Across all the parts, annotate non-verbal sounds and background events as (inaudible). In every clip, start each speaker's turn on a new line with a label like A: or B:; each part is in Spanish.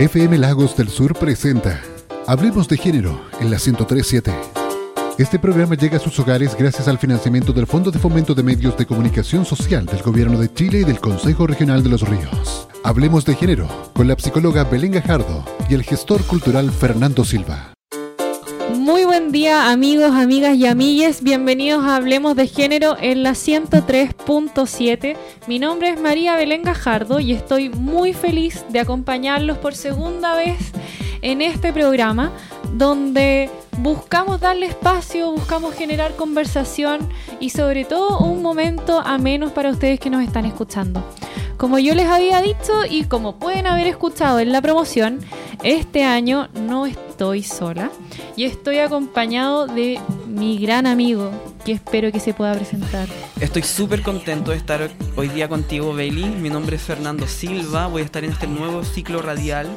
A: FM Lagos del Sur presenta Hablemos de Género en la 1037. Este programa llega a sus hogares gracias al financiamiento del Fondo de Fomento de Medios de Comunicación Social del Gobierno de Chile y del Consejo Regional de los Ríos. Hablemos de Género con la psicóloga Belén Gajardo y el gestor cultural Fernando Silva.
B: Muy buen día amigos, amigas y amigues. Bienvenidos a Hablemos de Género en la 103.7. Mi nombre es María Belén Gajardo y estoy muy feliz de acompañarlos por segunda vez en este programa donde buscamos darle espacio, buscamos generar conversación y sobre todo un momento a menos para ustedes que nos están escuchando. Como yo les había dicho y como pueden haber escuchado en la promoción, este año no estoy sola y estoy acompañado de mi gran amigo que espero que se pueda presentar.
C: Estoy súper contento de estar hoy día contigo, Bailey. Mi nombre es Fernando Silva. Voy a estar en este nuevo ciclo radial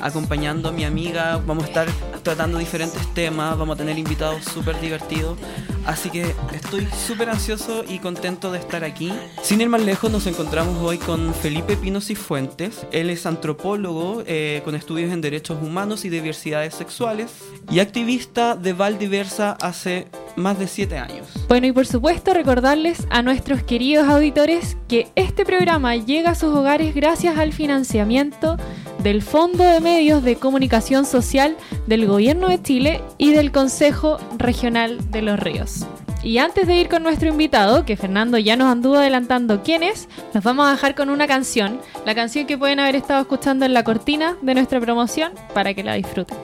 C: acompañando a mi amiga. Vamos a estar tratando diferentes temas. Vamos a tener invitados súper divertidos. Así que estoy súper ansioso y contento de estar aquí. Sin ir más lejos, nos encontramos hoy con Felipe Pinos y Fuentes. Él es antropólogo eh, con estudios en derechos humanos y diversidades sexuales y activista de Valdiversa hace más de siete años.
B: Bueno, y por supuesto recordarles a nuestros queridos auditores que este programa llega a sus hogares gracias al financiamiento del Fondo de Medios de Comunicación Social del Gobierno de Chile y del Consejo Regional de los Ríos. Y antes de ir con nuestro invitado, que Fernando ya nos anduvo adelantando quién es, nos vamos a dejar con una canción, la canción que pueden haber estado escuchando en la cortina de nuestra promoción para que la disfruten.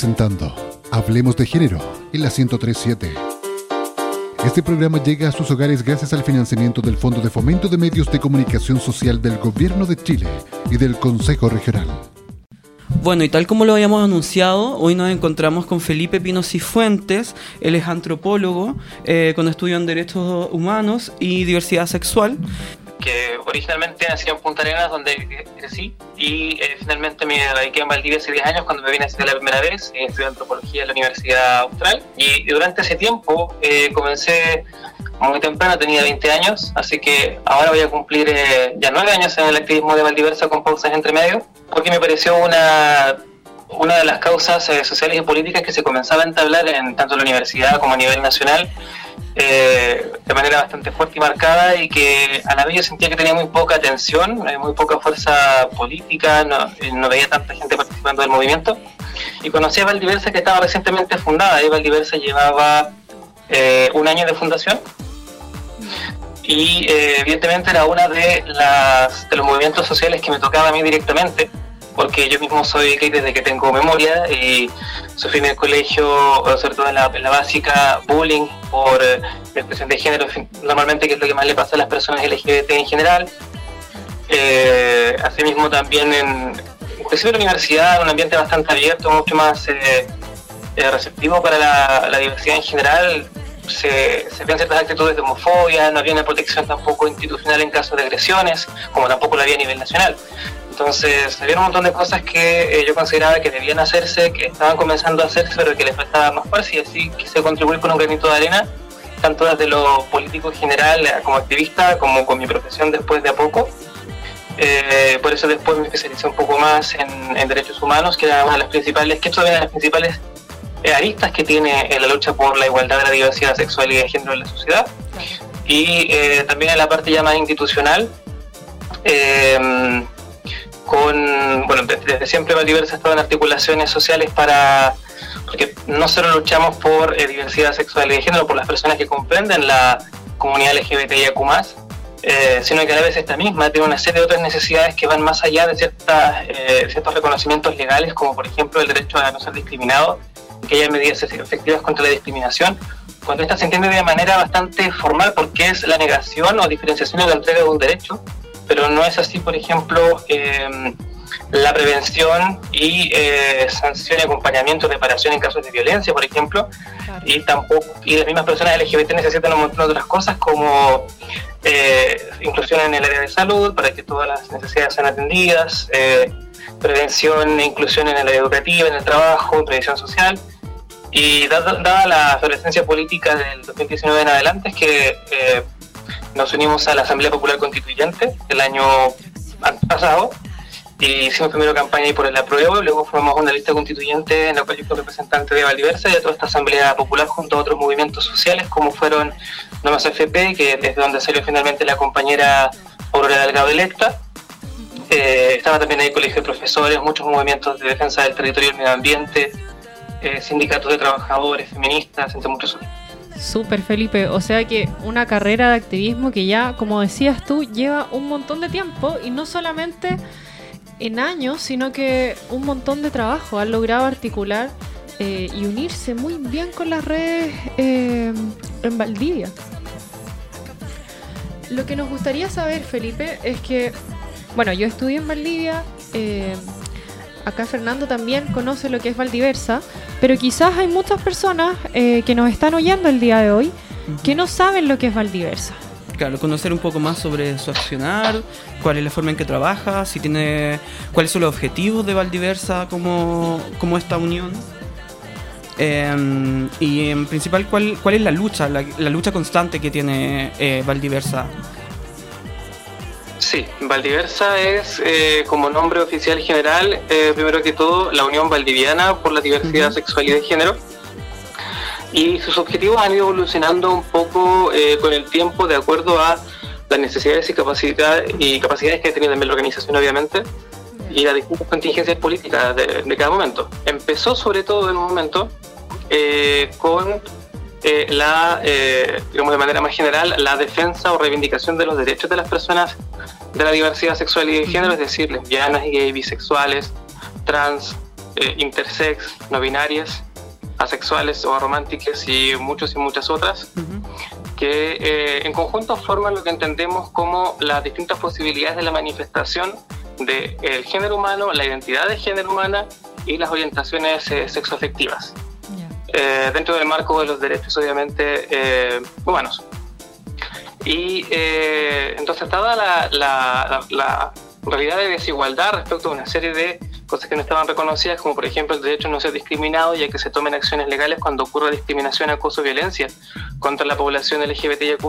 A: Presentando Hablemos de Género en la 1037. Este programa llega a sus hogares gracias al financiamiento del Fondo de Fomento de Medios de Comunicación Social del Gobierno de Chile y del Consejo Regional.
C: Bueno, y tal como lo habíamos anunciado, hoy nos encontramos con Felipe Pino Cifuentes. Él es antropólogo eh, con estudio en Derechos Humanos y Diversidad Sexual
D: que originalmente nací en Punta Arenas, donde crecí, y eh, finalmente me radiqué en Valdivia hace 10 años cuando me vine a estudiar la primera vez, eh, estudié antropología en la Universidad Austral, y, durante ese tiempo eh, comencé muy temprano, tenía 20 años, así que ahora voy a cumplir ya 9 años en el activismo de Valdiversa con pausas entre medio, porque me pareció una una de las causas sociales y políticas que se comenzaba a entablar en tanto en la universidad como a nivel nacional eh, de manera bastante fuerte y marcada y que a la vez yo sentía que tenía muy poca atención, eh, muy poca fuerza política, eh, no, veía tanta gente participando del movimiento. Y conocí a Valdiversa que estaba recientemente fundada, y Valdiversa llevaba un año de fundación y evidentemente era una de los movimientos sociales que me tocaba a mí directamente porque yo mismo soy gay desde que tengo memoria y sufrí en el colegio, sobre todo en la, básica, bullying por eh, expresión de género, normalmente que es lo que más le pasa a las personas LGBT en general. Eh, asimismo también en, inclusive en la universidad, un ambiente bastante abierto, mucho más eh, eh, receptivo para la, diversidad en general, se, se ciertas actitudes de homofobia, no había una protección tampoco institucional en caso de agresiones, como tampoco lo había a nivel nacional. Entonces, había un montón de cosas que eh, yo consideraba que debían hacerse, que estaban comenzando a hacerse, pero que les faltaba más fuerza y así quise contribuir con un granito de arena, tanto desde lo político en general eh, como activista, como con mi profesión después de a poco. Eh, por eso después me especialicé un poco más en, derechos humanos, que era una de las principales, que de las principales aristas que tiene la lucha por la igualdad de la diversidad sexual y de género en la sociedad. Y también en la parte ya más institucional, con, bueno, desde siempre Valdiversa ha estado en articulaciones sociales para, porque no solo luchamos por eh, diversidad sexual y de género, por las personas que comprenden la comunidad LGBTIQ+, eh, sino que a la vez esta misma tiene una serie de otras necesidades que van más allá de ciertas, eh, ciertos reconocimientos legales, como por ejemplo el derecho a no ser discriminado, que haya medidas efectivas contra la discriminación, cuando esta se entiende de manera bastante formal porque es la negación o diferenciación de la entrega de un derecho, pero no es así, por ejemplo, em, la prevención y eh, sanción y acompañamiento, reparación en casos de violencia, por ejemplo, y tampoco y las mismas personas LGBT necesitan un montón de otras cosas como eh, inclusión en el área de salud para que todas las necesidades sean atendidas, eh, prevención e inclusión en el área educativa, en el trabajo, prevención social. Y dada, la adolescencia política del 2019 en adelante, es que eh, nos unimos a la Asamblea Popular Constituyente el año pasado y hicimos primero campaña ahí por el apruebo, luego formamos una lista constituyente en la cual yo fui representante de Valdiversa y de toda esta Asamblea Popular junto a otros movimientos sociales como fueron Nomás FP, que desde donde salió finalmente la compañera Aurora Delgado electa. Eh, estaba también ahí el Colegio de Profesores, muchos movimientos de defensa del territorio y el medio ambiente, eh, sindicatos de trabajadores, feministas, entre muchos.
B: Súper Felipe, o sea que una carrera de activismo que ya, como decías tú, lleva un montón de tiempo y no solamente en años, sino que un montón de trabajo. Han logrado articular eh, y unirse muy bien con las redes eh, en Valdivia. Lo que nos gustaría saber, Felipe, es que, bueno, yo estudié en Valdivia, eh, acá Fernando también conoce lo que es Valdiversa, pero quizás hay muchas personas eh, que nos están oyendo el día de hoy que no saben lo que es Valdiversa.
C: Claro, conocer un poco más sobre su accionar, cuál es la forma en que trabaja, si tiene, cuáles son los objetivos de Valdiversa como, como esta unión. Em, y en principal, ¿cuál, cuál es la lucha, la, lucha constante que tiene eh, Valdiversa
D: Sí, Valdiversa es, eh, como nombre oficial general, eh, primero que todo, la Unión Valdiviana por la Diversidad Sexual y de Género. Y sus objetivos han ido evolucionando un poco eh, con el tiempo de acuerdo a las necesidades y, capacidades y capacidades que ha tenido también la organización, obviamente, y las distintas contingencias políticas de, de cada momento. Empezó sobre todo en un momento con la, digamos de manera más general, la defensa o reivindicación de los derechos de las personas de la diversidad sexual y de género, es decir, lesbianas, gays, bisexuales, trans, eh, intersex, no binarias, asexuales o arománticas y muchos y muchas otras, que eh, en conjunto forman lo que entendemos como las distintas posibilidades de la manifestación del género humano, la identidad de género humana y las orientaciones eh, sexoafectivas, eh, dentro del marco de los derechos obviamente eh, humanos. Y entonces, dada la, la, la realidad de desigualdad respecto a una serie de cosas que no estaban reconocidas, como por ejemplo el derecho a no ser discriminado y a que se tomen acciones legales cuando ocurra discriminación, acoso o violencia contra la población LGBTIQ+,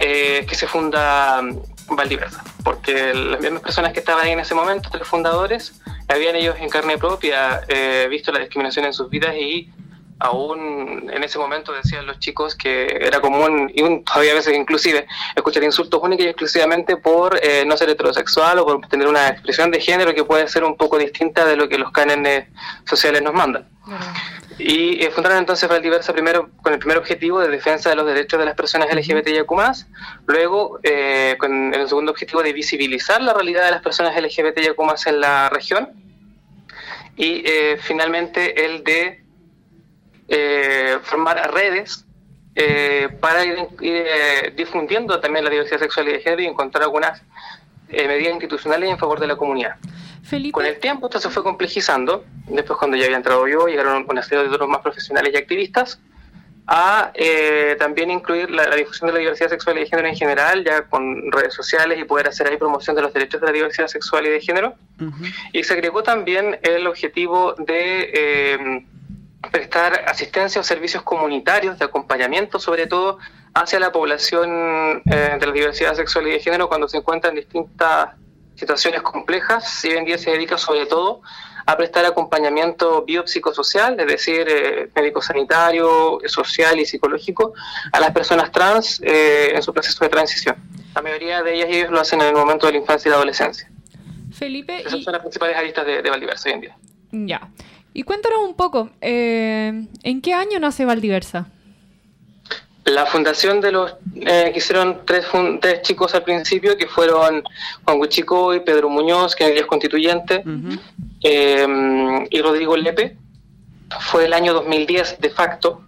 D: eh, que se funda Valdiversa, porque las mismas personas que estaban ahí en ese momento, tres fundadores, habían ellos en carne propia eh, visto la discriminación en sus vidas y aún en ese momento decían los chicos que era común, y todavía a veces inclusive, escuchar insultos únicos y exclusivamente por eh, no ser heterosexual o por tener una expresión de género que puede ser un poco distinta de lo que los cánones sociales nos mandan. Y eh, fundaron entonces Valdiversa primero con el primer objetivo de defensa de los derechos de las personas LGBTIQ+, luego eh, con el segundo objetivo de visibilizar la realidad de las personas LGBTIQ+, en la región, y eh, finalmente el de eh, formar redes eh, para ir, eh, difundiendo también la diversidad sexual y de género y encontrar algunas medidas institucionales en favor de la comunidad. Con el tiempo esto se fue complejizando, después cuando ya había entrado yo, llegaron una serie de otros más profesionales y activistas, a también incluir la, difusión de la diversidad sexual y de género en general, ya con redes sociales y poder hacer ahí promoción de los derechos de la diversidad sexual y de género. Y se agregó también el objetivo de prestar asistencia o servicios comunitarios de acompañamiento, sobre todo hacia la población eh, de la diversidad sexual y de género cuando se encuentra en distintas situaciones complejas. Si hoy en día se dedica sobre todo a prestar acompañamiento biopsicosocial, es decir, eh, médico sanitario, social y psicológico, a las personas trans eh, en su proceso de transición. La mayoría de ellas y ellos lo hacen en el momento de la infancia y la adolescencia.
B: Felipe.
D: Esas son las principales aristas de, de Valdiversa hoy en día.
B: Ya. Y cuéntanos un poco, eh, ¿en qué año nace Valdiversa?
D: La fundación de los eh, que hicieron tres, tres chicos al principio, que fueron Juan Huichico y Pedro Muñoz, que es constituyente, eh, y Rodrigo Lepe, fue el año 2010 de facto,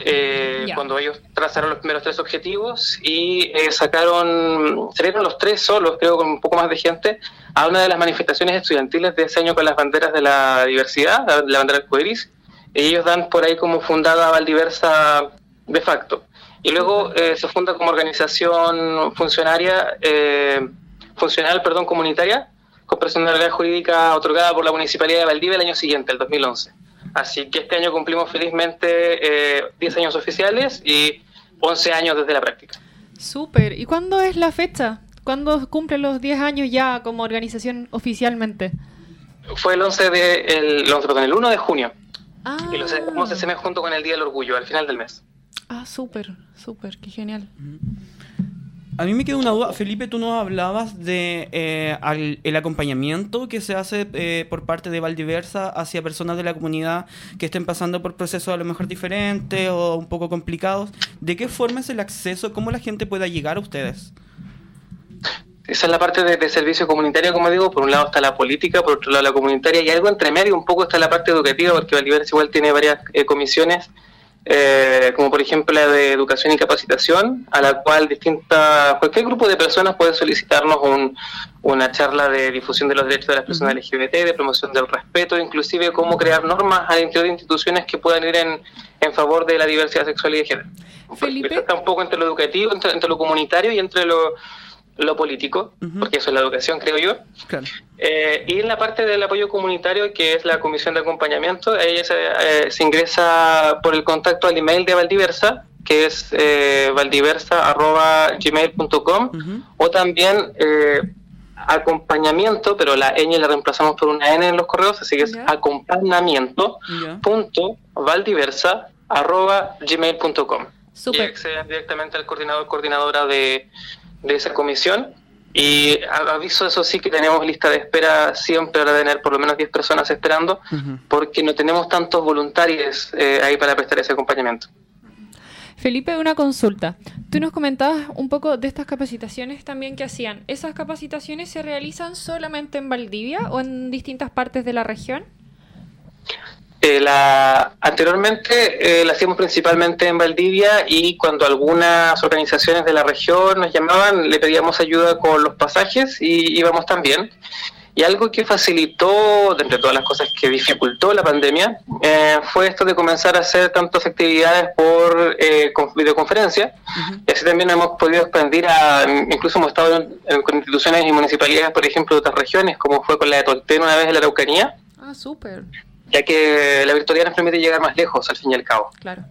D: eh, cuando ellos trazaron los primeros tres objetivos y eh, sacaron, salieron los tres solos, creo, con un poco más de gente, a una de las manifestaciones estudiantiles de ese año con las banderas de la diversidad, la, bandera arcoiris, y ellos dan por ahí como fundada Valdiversa de facto. Y luego eh, se funda como organización funcionaria, funcional, perdón, comunitaria, con personalidad jurídica otorgada por la Municipalidad de Valdivia el año siguiente, el 2011. Así que este año cumplimos felizmente 10 eh, años oficiales y 11 años desde la práctica.
B: Súper. ¿Y cuándo es la fecha? ¿Cuándo cumplen los 10 años ya como organización oficialmente?
D: Fue el 11 de, el, perdón, el 1 de junio. Ah. Y lo celebramos ese mes junto con el Día del Orgullo, al final del mes.
B: Ah, súper, súper, qué genial.
C: A mí me queda una duda. Felipe, tú nos hablabas de eh, el acompañamiento que se hace eh, por parte de Valdiversa hacia personas de la comunidad que estén pasando por procesos a lo mejor diferentes o un poco complicados. ¿De qué forma es el acceso? ¿Cómo la gente pueda llegar a ustedes?
D: Esa es la parte de, servicio comunitario, como digo. Por un lado está la política, por otro lado la comunitaria y algo entre medio, un poco está la parte educativa, porque Valdiversa igual tiene varias eh, comisiones eh, como por ejemplo la de educación y capacitación, a la cual distinta, cualquier grupo de personas puede solicitarnos una charla de difusión de los derechos de las personas LGBT, de promoción del respeto, inclusive cómo crear normas al interior de instituciones que puedan ir en, en favor de la diversidad sexual y de género. Felipe. Está un poco entre lo educativo, entre lo comunitario y entre lo lo político, porque eso es la educación, creo yo. Eh, y en la parte del apoyo comunitario, que es la comisión de acompañamiento, ella se, eh, se ingresa por el contacto al email de Valdiversa, que es eh, valdiversa.gmail.com, o también eh, acompañamiento, pero la ñ la reemplazamos por una n en los correos, así que es acompañamiento.valdiversa.gmail.com. Y acceden directamente al coordinador, coordinadora de de esa comisión. Y aviso eso sí que tenemos lista de espera siempre para tener por lo menos 10 personas esperando, porque no tenemos tantos voluntarios eh, ahí para prestar ese acompañamiento.
B: Felipe, una consulta. Tú nos comentabas un poco de estas capacitaciones también que hacían. ¿Esas capacitaciones se realizan solamente en Valdivia o en distintas partes de la región?
D: Eh, la, anteriormente eh, la hacíamos principalmente en Valdivia y cuando algunas organizaciones de la región nos llamaban le pedíamos ayuda con los pasajes y íbamos también. Y algo que facilitó, de entre todas las cosas que dificultó la pandemia, eh, fue esto de comenzar a hacer tantas actividades por eh, videoconferencia. Y así también hemos podido expandir a, incluso hemos estado en, con instituciones y municipalidades, por ejemplo, de otras regiones, como fue con la de Tolten una vez en la Araucanía.
B: Ah, súper.
D: Ya que la virtualidad nos permite llegar más lejos, al fin y al cabo.
B: Claro.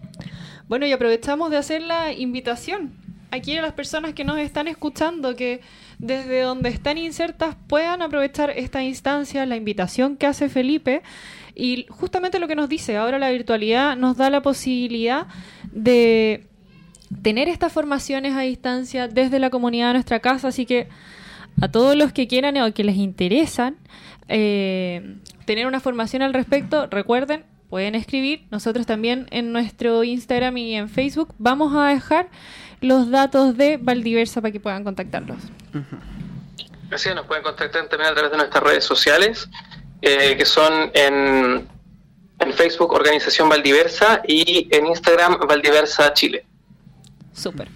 B: Bueno, y aprovechamos de hacer la invitación aquí a las personas que nos están escuchando, que desde donde están insertas puedan aprovechar esta instancia, la invitación que hace Felipe. Y justamente lo que nos dice, ahora la virtualidad nos da la posibilidad de tener estas formaciones a distancia desde la comunidad de nuestra casa, así que a todos los que quieran o que les interesan eh, tener una formación al respecto, recuerden, pueden escribir. Nosotros también en nuestro Instagram y en Facebook vamos a dejar los datos de Valdiversa para que puedan contactarlos.
D: Así nos pueden contactar también a través de nuestras redes sociales, eh, que son en, en Facebook Organización Valdiversa y en Instagram Valdiversa Chile.
B: Súper.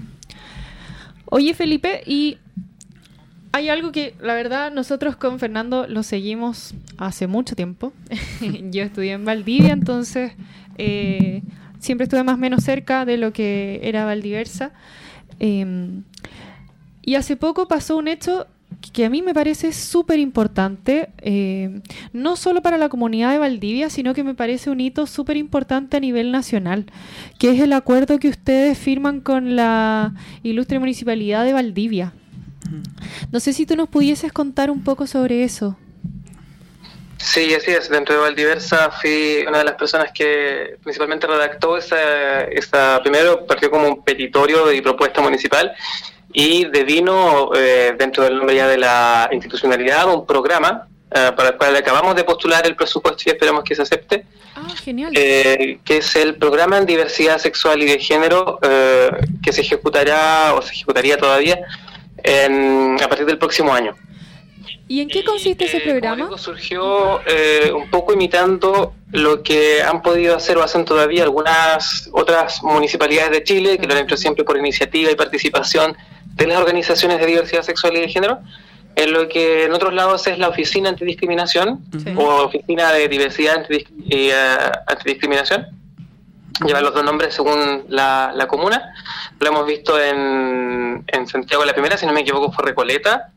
B: Oye Felipe, y hay algo que la verdad nosotros con Fernando lo seguimos hace mucho tiempo. (laughs) Yo estudié en Valdivia, entonces eh, siempre estuve más o menos cerca de lo que era Valdiversa. Em, y hace poco pasó un hecho que a mí me parece súper importante, em, no solo para la comunidad de Valdivia, sino que me parece un hito súper importante a nivel nacional, que es el acuerdo que ustedes firman con la ilustre municipalidad de Valdivia. No sé si tú nos pudieses contar un poco sobre eso.
D: Sí, así es. Dentro de Valdiversa fui una de las personas que principalmente redactó esa, esa primero partió como un petitorio y propuesta municipal y devino eh, dentro del nombre ya de la institucionalidad un programa eh, para el cual acabamos de postular el presupuesto y esperamos que se acepte.
B: Ah, genial.
D: Eh, que es el programa en diversidad sexual y de género que se ejecutará o se ejecutaría todavía en, a partir del próximo año.
B: ¿Y en qué consiste ese programa?
D: surgió eh, un poco imitando lo que han podido hacer o hacen todavía algunas otras municipalidades de Chile, que lo han hecho siempre por iniciativa y participación de las organizaciones de diversidad sexual y de género, en lo que en otros lados es la Oficina Antidiscriminación o Oficina de Diversidad y uh, Antidiscriminación lleva los dos nombres según la, la, comuna. Lo hemos visto en, en, Santiago la primera, si no me equivoco, fue Recoleta.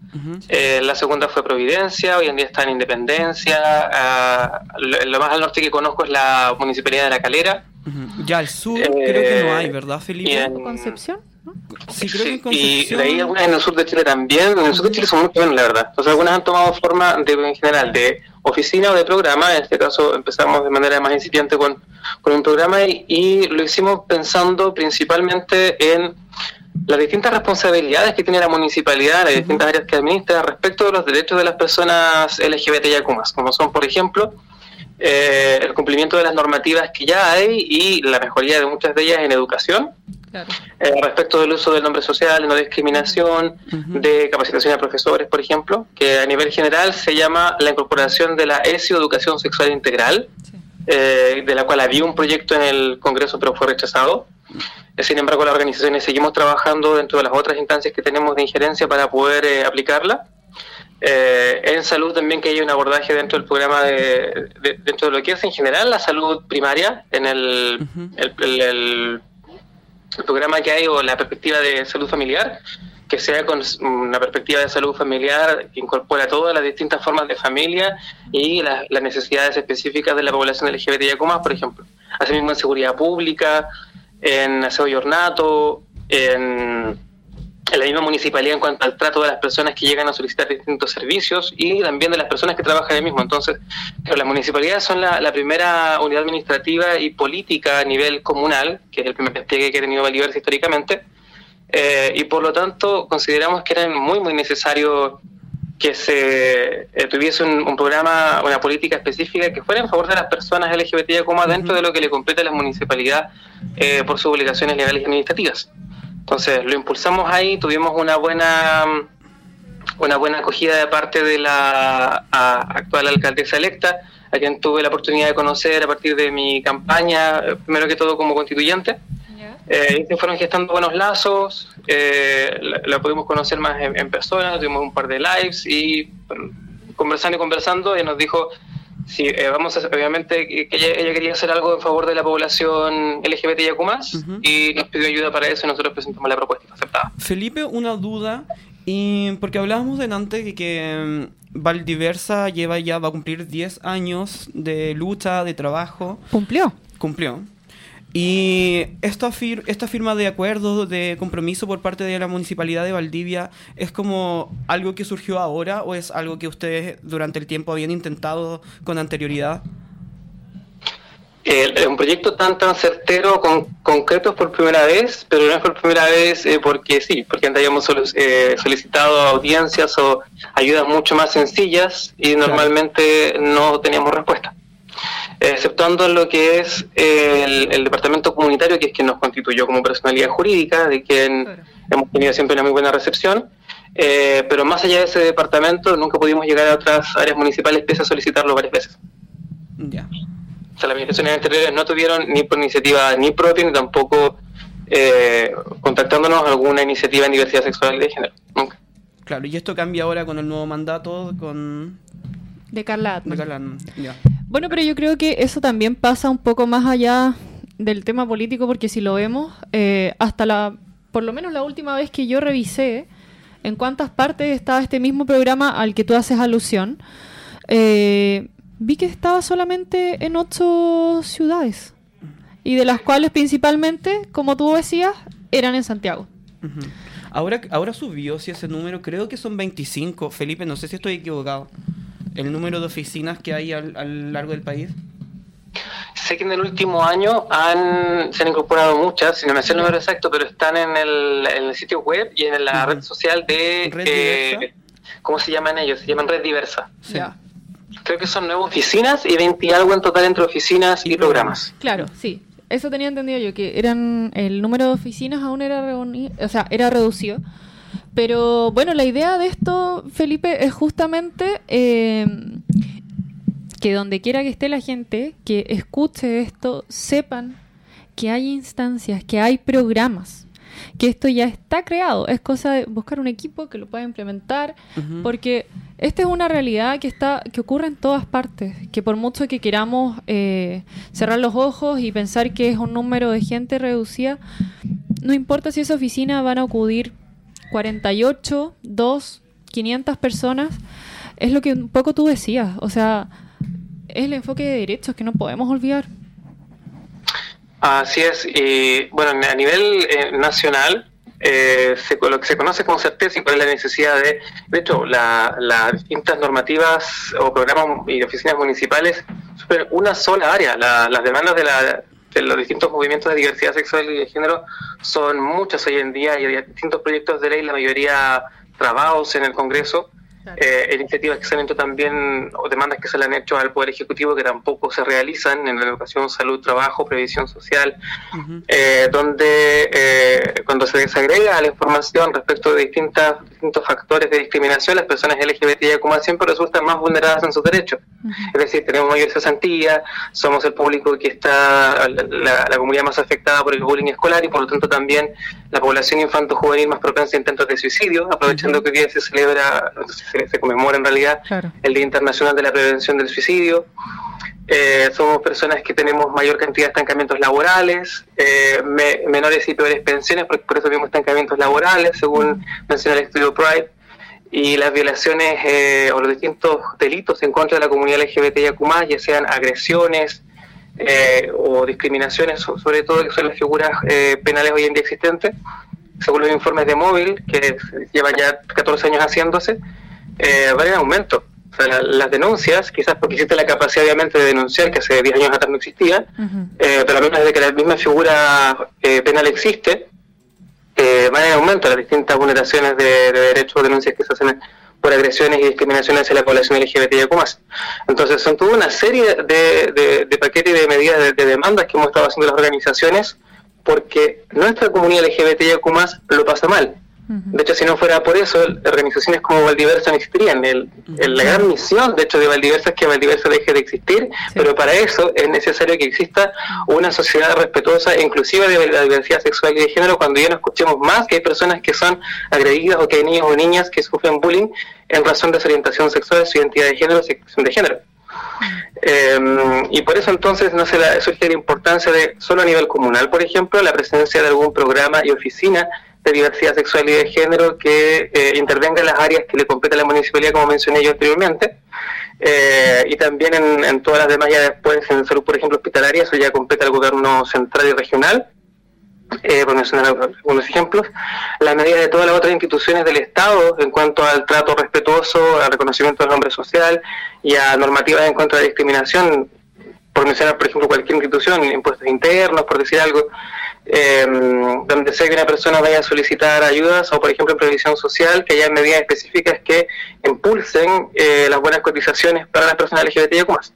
D: eh, la segunda fue Providencia, hoy en día está en Independencia. Uh, lo, más al norte que conozco es la Municipalidad de La Calera.
C: Ya al sur eh, creo que no hay, ¿verdad, Felipe?
B: En, ¿Concepción?
C: Sí, creo que en Concepción.
D: Y de ahí algunas en el sur de Chile también. En el sur de Chile son muy buenas, la verdad. Entonces algunas han tomado forma de, en general de oficina o de programa. En este caso empezamos de manera más incipiente con, con un programa y, y, lo hicimos pensando principalmente en las distintas responsabilidades que tiene la municipalidad, las distintas áreas que administra respecto de los derechos de las personas LGBT y acumas, como son, por ejemplo, eh, el cumplimiento de las normativas que ya hay y la mejoría de muchas de ellas en educación. Claro. Eh, respecto del uso del nombre social, de no discriminación, uh -huh. de capacitación a profesores, por ejemplo, que a nivel general se llama la incorporación de la ESI, Educación Sexual Integral, sí. eh, de la cual había un proyecto en el Congreso pero fue rechazado. Eh, sin embargo, las organizaciones seguimos trabajando dentro de las otras instancias que tenemos de injerencia para poder eh, aplicarla. Eh, en salud también que hay un abordaje dentro del programa de, de, dentro de lo que es en general la salud primaria en el, uh -huh. el, el, el el programa que hay o la perspectiva de salud familiar, que sea con una perspectiva de salud familiar que incorpora todas las distintas formas de familia y la, las necesidades específicas de la población LGBTIQ+, por ejemplo. Asimismo en seguridad pública, en aseo y ornato, en, en la misma municipalidad en cuanto al trato de las personas que llegan a solicitar distintos servicios y también de las personas que trabajan en el mismo. Entonces, las municipalidades son la, la, primera unidad administrativa y política a nivel comunal, que es el primer despliegue que ha tenido Valdiversa históricamente, eh, y por lo tanto consideramos que era muy, muy necesario que se eh, tuviese un, un, programa, una política específica que fuera en favor de las personas LGBTI como uh -huh. dentro de lo que le compete a la municipalidad eh, por sus obligaciones legales y administrativas. Entonces lo impulsamos ahí, tuvimos una buena una buena acogida de parte de la a, actual alcaldesa electa, a quien tuve la oportunidad de conocer a partir de mi campaña, primero que todo como constituyente. Eh, se fueron gestando buenos lazos, eh, la, pudimos conocer más en, persona, tuvimos un par de lives y conversando y conversando, ella nos dijo, sí, eh, vamos a, obviamente que ella, quería hacer algo en favor de la población LGBT y y nos pidió ayuda para eso y nosotros presentamos la propuesta aceptada.
C: Felipe, una duda, y porque hablábamos delante de que mm, Valdiversa lleva ya, va a cumplir 10 años de lucha, de trabajo.
B: ¿Cumplió?
C: Cumplió. Y esta, esta firma de acuerdo, de compromiso por parte de la Municipalidad de Valdivia, ¿es como algo que surgió ahora o es algo que ustedes durante el tiempo habían intentado con anterioridad?
D: Eh, un proyecto tan tan certero, con, concreto por primera vez, pero no es por primera vez eh, porque sí, porque antes habíamos eh, solicitado audiencias o ayudas mucho más sencillas y normalmente no teníamos respuesta exceptuando lo que es el, departamento comunitario, que es quien nos constituyó como personalidad jurídica, de quien hemos tenido siempre una muy buena recepción. Eh, pero más allá de ese departamento, nunca pudimos llegar a otras áreas municipales, pese a solicitarlo varias veces. Ya. O sea, las administraciones anteriores no tuvieron ni por iniciativa ni propia, ni tampoco eh, contactándonos alguna iniciativa en diversidad sexual y de género. Nunca.
C: Claro, y esto cambia ahora con el nuevo mandato, con...
B: De Carla De Carla ya. Bueno, pero yo creo que eso también pasa un poco más allá del tema político, porque si lo vemos, eh, hasta la, por lo menos la última vez que yo revisé en cuántas partes estaba este mismo programa al que tú haces alusión, eh, vi que estaba solamente en ocho ciudades, y de las cuales principalmente, como tú decías, eran en Santiago.
C: Ahora, ahora subió, si ese número, creo que son 25. Felipe, no sé si estoy equivocado el número de oficinas que hay a lo largo del país?
D: Sé que en el último año han, se han incorporado muchas, no me sé el número exacto, pero están en el, sitio web y en la red social de... Eh, ¿Cómo se llaman ellos? Se llaman Red Diversa. Creo que son nueve oficinas y 20 algo en total entre oficinas y, programas.
B: Claro, sí. Eso tenía entendido yo, que eran el número de oficinas aún era, o sea, era reducido pero bueno, la idea de esto, Felipe, es justamente eh, que donde quiera que esté la gente, que escuche esto, sepan que hay instancias, que hay programas, que esto ya está creado. Es cosa de buscar un equipo que lo pueda implementar, porque esta es una realidad que está, que ocurre en todas partes. Que por mucho que queramos eh, cerrar los ojos y pensar que es un número de gente reducida, no importa si esa oficina van a acudir 48, 2, 500 personas, es lo que un poco tú decías. O sea, es el enfoque de derechos que no podemos olvidar.
D: Así es. Y bueno, a nivel eh, nacional, eh, se, lo que se conoce con certeza y cuál es la necesidad de, de hecho, las distintas normativas o programas y oficinas municipales superan una sola área. las demandas de la, los distintos movimientos de diversidad sexual y de género son muchas hoy en día y hay distintos proyectos de ley, la mayoría trabados en el Congreso, eh, iniciativas que se han hecho también, o demandas que se le han hecho al Poder Ejecutivo que tampoco se realizan en la educación, salud, trabajo, previsión social, eh, donde eh, cuando se desagrega la información respecto de distintas, distintos factores de discriminación, las personas LGBTI como siempre resultan más vulneradas en sus derechos. Es decir, tenemos mayor cesantía, somos el público que está, la, comunidad más afectada por el bullying escolar y por lo tanto también la población infanto-juvenil más propensa a intentos de suicidio, aprovechando que hoy día se celebra, se, conmemora en realidad el Día Internacional de la Prevención del Suicidio. Eh, somos personas que tenemos mayor cantidad de estancamientos laborales, eh, menores y peores pensiones, porque por eso mismo estancamientos laborales, según menciona el estudio Pride, y las violaciones eh, o los distintos delitos en contra de la comunidad LGBTIQ+, ya sean agresiones o discriminaciones, sobre todo que son las figuras penales hoy en día existentes, según los informes de móvil, que lleva ya 14 años haciéndose, eh, van en aumento. O sea, las denuncias, quizás porque existe la capacidad obviamente de denunciar, que hace 10 años atrás no existía, eh, pero a menos de que la misma figura eh, penal existe, eh, van en aumento las distintas vulneraciones de, derechos o denuncias que se hacen por agresiones y discriminaciones hacia la población LGBTIQ+. Entonces son toda una serie de, de, paquetes y de medidas de, demandas que hemos estado haciendo las organizaciones porque nuestra comunidad LGBTIQ+, lo pasa mal De hecho, si no fuera por eso, organizaciones como Valdiversa no existirían. El, la gran misión, de hecho, de Valdiversa es que Valdiversa deje de existir, pero para eso es necesario que exista una sociedad respetuosa e inclusiva de la diversidad sexual y de género cuando ya no escuchemos más que hay personas que son agredidas o que hay niños o niñas que sufren bullying en razón de su orientación sexual, su identidad de género, su de género. Em, y por eso entonces no se la, surge la importancia de, solo a nivel comunal, por ejemplo, la presencia de algún programa y oficina de diversidad sexual y de género que eh, intervenga en las áreas que le compete a la municipalidad, como mencioné yo anteriormente, eh, y también en, todas las demás, ya después en salud, por ejemplo, hospitalaria, eso ya compete al gobierno central y regional, eh, por mencionar algunos ejemplos, la medida de todas las otras instituciones del Estado en cuanto al trato respetuoso, al reconocimiento del nombre social y a normativas en contra de discriminación, por mencionar, por ejemplo, cualquier institución, impuestos internos, por decir algo, eh, donde sea que una persona vaya a solicitar ayudas o, por ejemplo, en previsión social, que haya medidas específicas que impulsen eh, las buenas cotizaciones para las personas LGBTI más.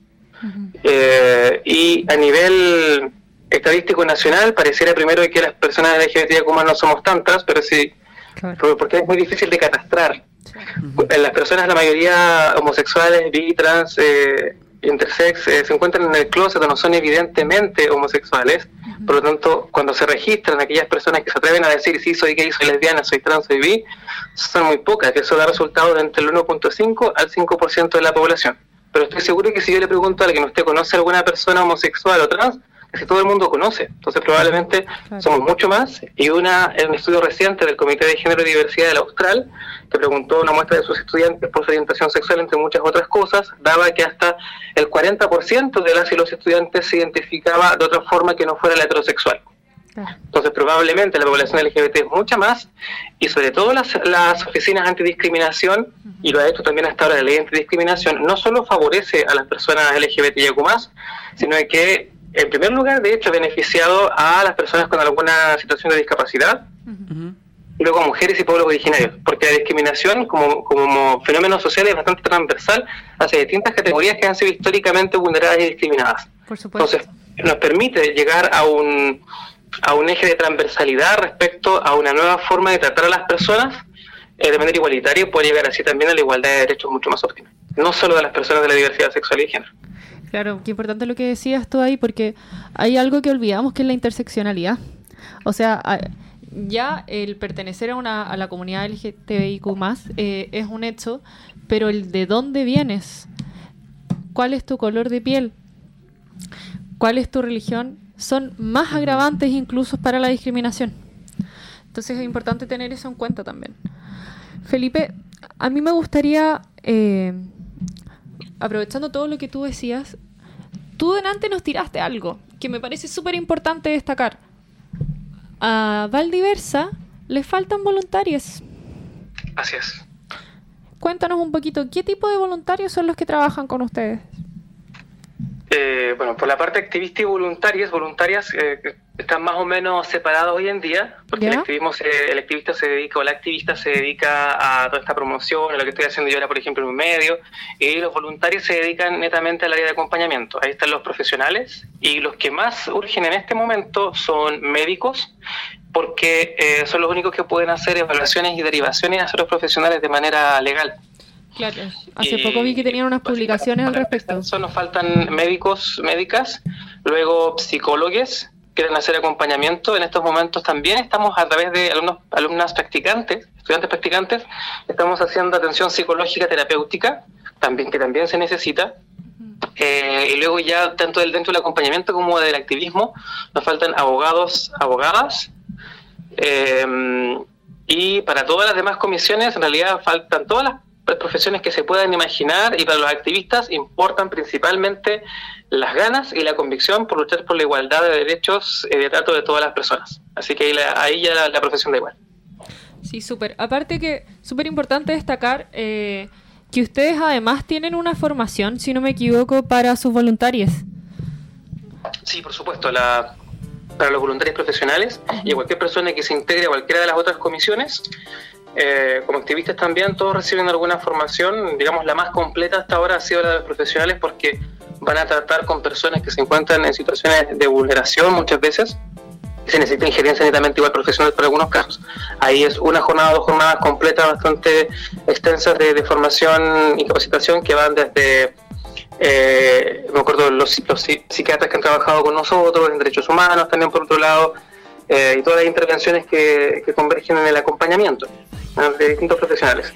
D: Eh, y a nivel estadístico nacional, pareciera primero que las personas LGBTI más no somos tantas, pero sí, porque es muy difícil de catastrar. Las personas, la mayoría homosexuales, bi, trans, eh, intersex eh, se encuentran en el closet o no son evidentemente homosexuales. Por lo tanto, cuando se registran aquellas personas que se atreven a decir sí, soy gay, soy lesbiana, soy trans, soy bi, son muy pocas, que eso da resultados de entre el 1.5 al 5% de la población. Pero estoy seguro que si yo le pregunto a alguien, ¿usted conoce alguna persona homosexual o trans? Que todo el mundo conoce. Entonces probablemente somos mucho más. Y una, en un estudio reciente del Comité de Género y Diversidad del Austral, que preguntó una muestra de sus estudiantes por su orientación sexual, entre muchas otras cosas, daba que hasta el 40% de las y los estudiantes se identificaba de otra forma que no fuera la heterosexual. Entonces, probablemente la población LGBT es mucha más y sobre todo las, las oficinas antidiscriminación, y lo ha hecho también hasta ahora la ley antidiscriminación, no solo favorece a las personas LGBT y más, sino que en primer lugar, de hecho, ha beneficiado a las personas con alguna situación de discapacidad, y luego a mujeres y pueblos originarios, porque la discriminación como, como fenómeno social es bastante transversal hacia distintas categorías que han sido históricamente vulneradas y discriminadas. Entonces, nos permite llegar a un, a un eje de transversalidad respecto a una nueva forma de tratar a las personas eh, de manera igualitaria y poder llegar así también a la igualdad de derechos mucho más óptima, no solo de las personas de la diversidad sexual y de género.
B: Claro, qué importante lo que decías tú ahí, porque hay algo que olvidamos que es la interseccionalidad. O sea, ya el pertenecer a, una, a la comunidad LGTBIQ eh, es un hecho, pero el de dónde vienes, cuál es tu color de piel, cuál es tu religión, son más agravantes incluso para la discriminación. Entonces es importante tener eso en cuenta también. Felipe, a mí me gustaría eh, aprovechando todo lo que tú decías, tú delante nos tiraste algo que me parece súper importante destacar. A Valdiversa le faltan voluntarios.
D: Así es.
B: Cuéntanos un poquito, ¿qué tipo de voluntarios son los que trabajan con ustedes?
D: Eh, bueno, por la parte activista y voluntarias, voluntarias eh, están más o menos separados hoy en día, porque el, activismo el activista se dedica, o la activista se dedica a toda esta promoción, a lo que estoy haciendo yo ahora, por ejemplo, en un medio, y los voluntarios se dedican netamente al área de acompañamiento. Ahí están los profesionales, y los que más urgen en este momento son médicos, porque eh, son los únicos que pueden hacer evaluaciones y derivaciones a otros profesionales de manera legal.
B: Claro, hace poco vi que tenían unas publicaciones al respecto.
D: Eso nos faltan médicos, médicas, luego psicólogos, quieren hacer acompañamiento. En estos momentos también estamos a través de alumnos, alumnas practicantes, estudiantes practicantes, estamos haciendo atención psicológica terapéutica, también que también se necesita. Eh, y luego ya tanto del dentro del acompañamiento como del activismo nos faltan abogados, abogadas. Eh, y para todas las demás comisiones en realidad faltan todas las profesiones que se puedan imaginar y para los activistas importan principalmente las ganas y la convicción por luchar por la igualdad de derechos y de trato de todas las personas. Así que ahí, ya la, profesión da igual.
B: Sí, súper. Aparte que súper importante destacar eh, que ustedes además tienen una formación, si no me equivoco, para sus voluntarios.
D: Sí, por supuesto. La, para los voluntarios profesionales y cualquier persona que se integre a cualquiera de las otras comisiones, eh, como activistas también, todos reciben alguna formación, digamos la más completa hasta ahora ha sido la de los profesionales porque van a tratar con personas que se encuentran en situaciones de vulneración muchas veces. Se necesita injerencia netamente igual profesional para algunos casos. Ahí es una jornada, dos jornadas completas bastante extensas de, formación y capacitación que van desde, eh, me acuerdo, los, los, psiquiatras que han trabajado con nosotros, en derechos humanos también por otro lado, eh, y todas las intervenciones que, convergen en el acompañamiento de distintos profesionales.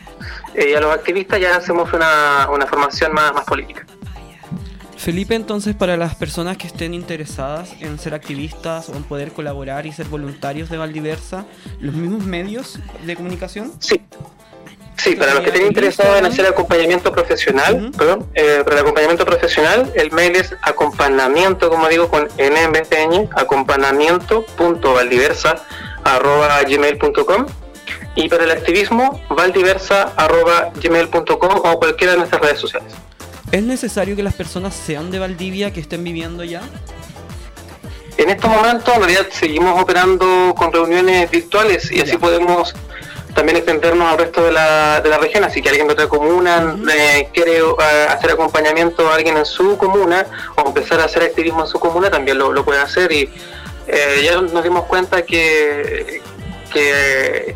D: Eh, y a los activistas ya hacemos una, una formación más, más política.
C: Felipe, entonces, para las personas que estén interesadas en ser activistas o en poder colaborar y ser voluntarios de Valdiversa, ¿los mismos medios de comunicación?
D: Sí. Sí, para los que estén interesados en hacer acompañamiento profesional, perdón, eh, para el acompañamiento profesional, el mail es acompañamiento, como digo, con n en vez de ñ, acompañamiento.valdiversa.gmail.com y para el activismo, valdiversa.gmail.com o cualquiera de nuestras redes sociales.
C: ¿Es necesario que las personas sean de Valdivia, que estén viviendo ya?
D: En estos momentos, en realidad, seguimos operando con reuniones virtuales y así podemos también extendernos al resto de la, de la región. Así que alguien de otra comuna eh, quiere eh, hacer acompañamiento a alguien en su comuna o empezar a hacer activismo en su comuna, también lo, lo puede hacer. Y eh, ya nos dimos cuenta que, que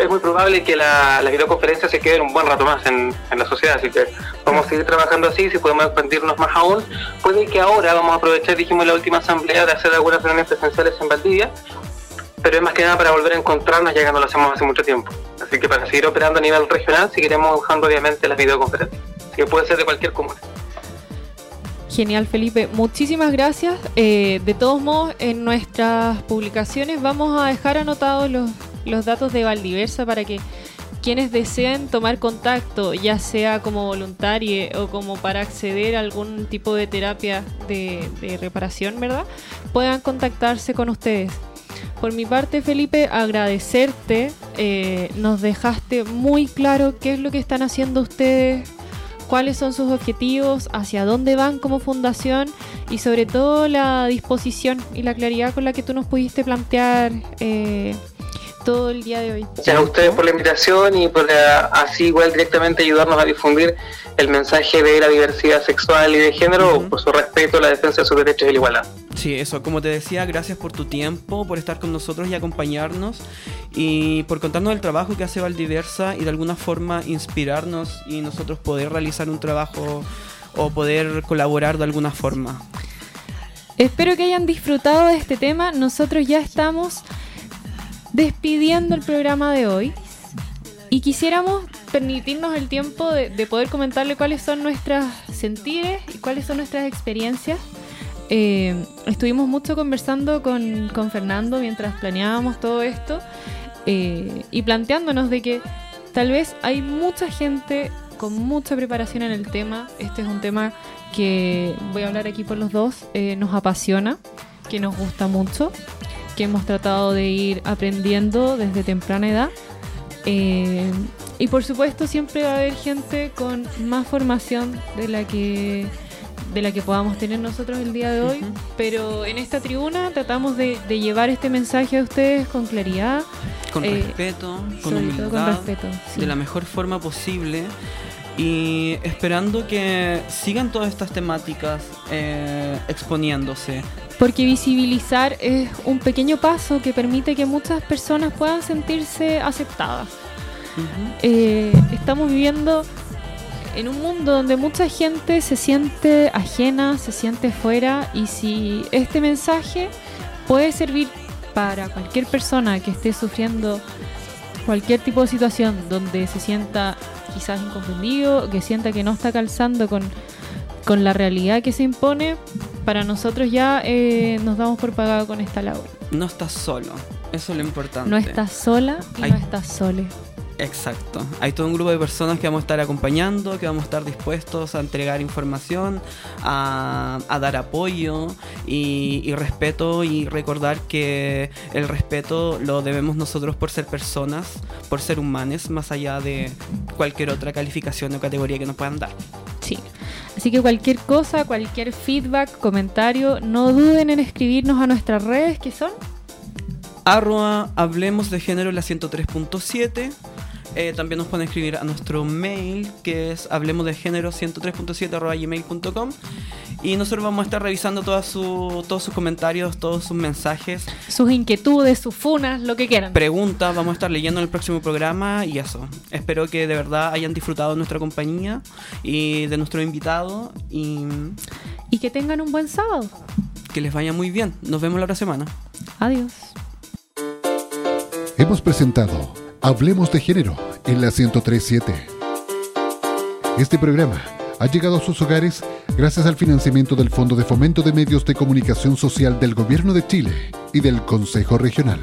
D: es muy probable que la, la videoconferencia se quede un buen rato más en, la sociedad, así que vamos a seguir trabajando así, si podemos expandirnos más aún. Puede que ahora vamos a aprovechar, dijimos en la última asamblea, de hacer algunas reuniones presenciales en Valdivia, pero es más que nada para volver a encontrarnos ya que no lo hacemos hace mucho tiempo. Así que para seguir operando a nivel regional, seguiremos usando obviamente las videoconferencias, que puede ser de cualquier comuna.
B: Genial, Felipe. Muchísimas gracias. Eh, de todos modos, en nuestras publicaciones vamos a dejar anotados los, los datos de Valdiversa para que quienes deseen tomar contacto, ya sea como voluntario o como para acceder a algún tipo de terapia de, reparación, ¿verdad? Puedan contactarse con ustedes. Por mi parte, Felipe, agradecerte. Eh, nos dejaste muy claro qué es lo que están haciendo ustedes, cuáles son sus objetivos, hacia dónde van como fundación y sobre todo la disposición y la claridad con la que tú nos pudiste plantear eh, todo el día de hoy.
D: Gracias a ustedes por la invitación y por así igual directamente ayudarnos a difundir el mensaje de la diversidad sexual y de género, por su respeto, la defensa de sus derechos y la igualdad.
C: Sí, eso, como te decía, gracias por tu tiempo, por estar con nosotros y acompañarnos y por contarnos el trabajo que hace Valdiversa y de alguna forma inspirarnos y nosotros poder realizar un trabajo o poder colaborar de alguna forma.
B: Espero que hayan disfrutado de este tema. Nosotros ya estamos despidiendo el programa de hoy y quisiéramos permitirnos el tiempo de, poder comentarle cuáles son nuestras sentires y cuáles son nuestras experiencias. Eh, estuvimos mucho conversando con, Fernando mientras planeábamos todo esto eh, y planteándonos de que tal vez hay mucha gente con mucha preparación en el tema. Este es un tema que voy a hablar aquí por los dos, eh, nos apasiona, que nos gusta mucho que hemos tratado de ir aprendiendo desde temprana edad. Eh, y por supuesto siempre va a haber gente con más formación de la que de la que podamos tener nosotros el día de hoy, pero en esta tribuna tratamos de, llevar este mensaje a ustedes con claridad,
C: con eh, respeto, con humildad, con respeto, de la mejor forma posible y esperando que sigan todas estas temáticas eh, exponiéndose,
B: porque visibilizar es un pequeño paso que permite que muchas personas puedan sentirse aceptadas. Eh, estamos viviendo en un mundo donde mucha gente se siente ajena, se siente fuera y si este mensaje puede servir para cualquier persona que esté sufriendo cualquier tipo de situación donde se sienta quizás incomprendido, que sienta que no está calzando con, con la realidad que se impone, para nosotros ya eh, nos damos por pagado con esta labor.
C: No estás solo, eso es lo importante.
B: No estás sola y no estás sole.
C: Exacto. Hay todo un grupo de personas que vamos a estar acompañando, que vamos a estar dispuestos a entregar información, a, dar apoyo y, respeto y recordar que el respeto lo debemos nosotros por ser personas, por ser humanos, más allá de cualquier otra calificación o categoría que nos puedan dar.
B: Sí. Así que cualquier cosa, cualquier feedback, comentario, no duden en escribirnos a nuestras redes que son
C: arroba hablemos de género la 103.7 Eh, también nos pueden escribir a nuestro mail, que es hablemos de género 103.7 gmail.com. Y nosotros vamos a estar revisando todas su- todos sus comentarios, todos sus mensajes,
B: Sus inquietudes, sus funas, lo que quieran.
C: preguntas. Vamos a estar leyendo en el próximo programa y eso. Espero que de verdad hayan disfrutado de nuestra compañía y de nuestro invitado. Y
B: Y que tengan un buen sábado.
C: que les vaya muy bien. Nos vemos la otra semana.
B: Adiós.
A: Hemos presentado Hablemos de Género en la 1037. Este programa ha llegado a sus hogares gracias al financiamiento del Fondo de Fomento de Medios de Comunicación Social del Gobierno de Chile y del Consejo Regional.